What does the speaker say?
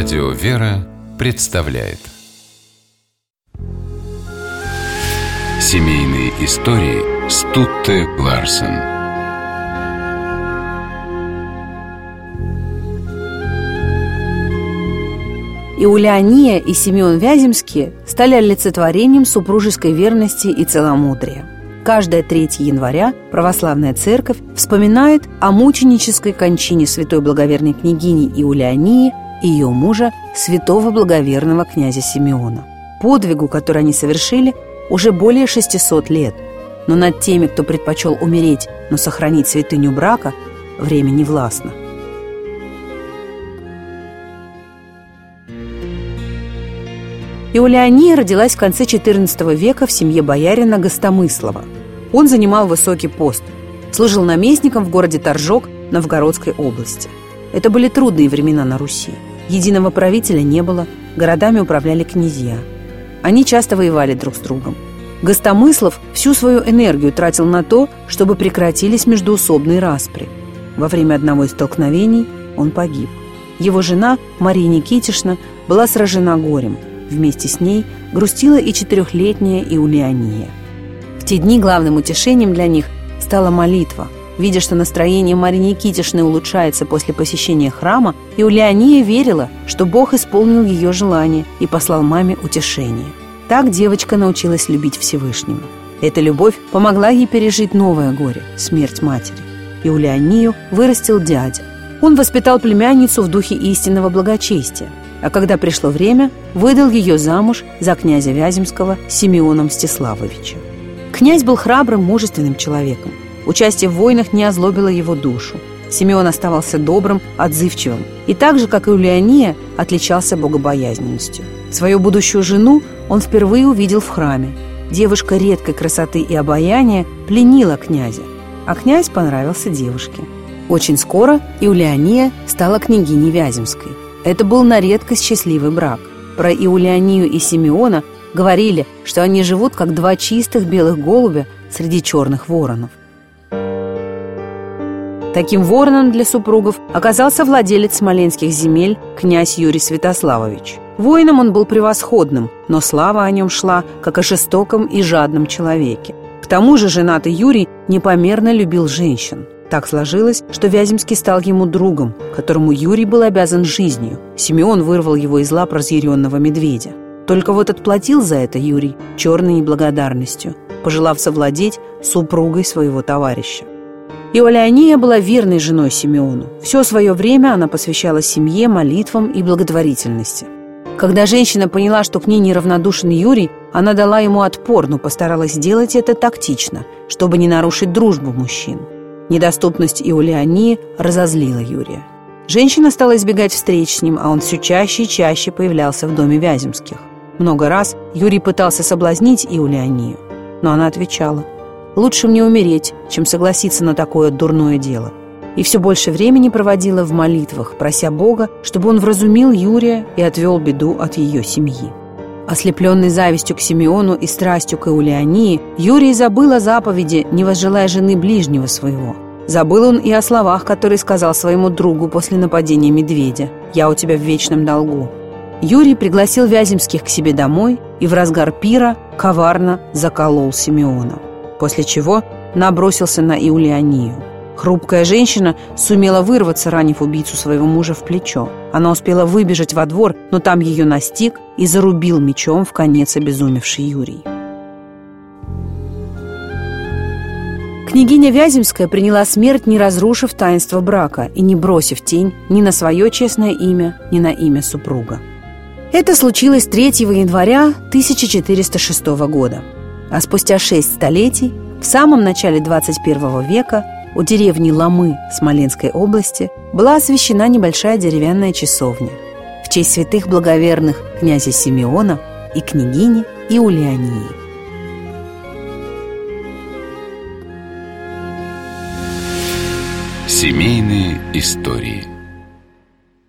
Радио «Вера» представляет Семейные истории Стутте Ларсен Иулиания и Симеон Вяземские стали олицетворением супружеской верности и целомудрия. Каждое 3 января православная церковь вспоминает о мученической кончине святой благоверной княгини Иулиании и ее мужа, святого благоверного князя Симеона. Подвигу, который они совершили, уже более 600 лет. Но над теми, кто предпочел умереть, но сохранить святыню брака, время не властно. Иулиания родилась в конце XIV века в семье боярина Гостомыслова. Он занимал высокий пост, служил наместником в городе Торжок Новгородской области. Это были трудные времена на Руси. Единого правителя не было, городами управляли князья. Они часто воевали друг с другом. Гостомыслов всю свою энергию тратил на то, чтобы прекратились междуусобные распри. Во время одного из столкновений он погиб. Его жена, Мария Никитишна, была сражена горем. Вместе с ней грустила и четырехлетняя Иулиания. В те дни главным утешением для них стала молитва – Видя, что настроение Марии Никитишны улучшается после посещения храма, Иулиания верила, что Бог исполнил ее желание и послал маме утешение. Так девочка научилась любить Всевышнего. Эта любовь помогла ей пережить новое горе – смерть матери. Иулианию вырастил дядя. Он воспитал племянницу в духе истинного благочестия, а когда пришло время, выдал ее замуж за князя Вяземского Симеона Мстиславовича. Князь был храбрым, мужественным человеком – Участие в войнах не озлобило его душу. Симеон оставался добрым, отзывчивым и так же, как и у Леония, отличался богобоязненностью. Свою будущую жену он впервые увидел в храме. Девушка редкой красоты и обаяния пленила князя, а князь понравился девушке. Очень скоро Иулиания стала княгиней Вяземской. Это был на редкость счастливый брак. Про Иулианию и Симеона говорили, что они живут как два чистых белых голубя среди черных воронов. Таким вороном для супругов оказался владелец смоленских земель князь Юрий Святославович. Воином он был превосходным, но слава о нем шла, как о жестоком и жадном человеке. К тому же женатый Юрий непомерно любил женщин. Так сложилось, что Вяземский стал ему другом, которому Юрий был обязан жизнью. Симеон вырвал его из лап разъяренного медведя. Только вот отплатил за это Юрий черной неблагодарностью, пожелав совладеть супругой своего товарища. Иолеония была верной женой Симеону. Все свое время она посвящала семье, молитвам и благотворительности. Когда женщина поняла, что к ней неравнодушен Юрий, она дала ему отпор, но постаралась сделать это тактично, чтобы не нарушить дружбу мужчин. Недоступность Иолеонии разозлила Юрия. Женщина стала избегать встреч с ним, а он все чаще и чаще появлялся в доме Вяземских. Много раз Юрий пытался соблазнить Иулианию, но она отвечала – Лучше мне умереть, чем согласиться на такое дурное дело. И все больше времени проводила в молитвах, прося Бога, чтобы он вразумил Юрия и отвел беду от ее семьи. Ослепленный завистью к Симеону и страстью к Эулиании, Юрий забыл о заповеди, не возжелая жены ближнего своего. Забыл он и о словах, которые сказал своему другу после нападения медведя «Я у тебя в вечном долгу». Юрий пригласил Вяземских к себе домой и в разгар пира коварно заколол Симеона после чего набросился на Иулианию. Хрупкая женщина сумела вырваться, ранив убийцу своего мужа в плечо. Она успела выбежать во двор, но там ее настиг и зарубил мечом в конец обезумевший Юрий. Княгиня Вяземская приняла смерть, не разрушив таинство брака и не бросив тень ни на свое честное имя, ни на имя супруга. Это случилось 3 января 1406 года. А спустя шесть столетий, в самом начале 21 века, у деревни Ламы Смоленской области была освящена небольшая деревянная часовня в честь святых благоверных князя Симеона и княгини Иулиании. Семейные истории –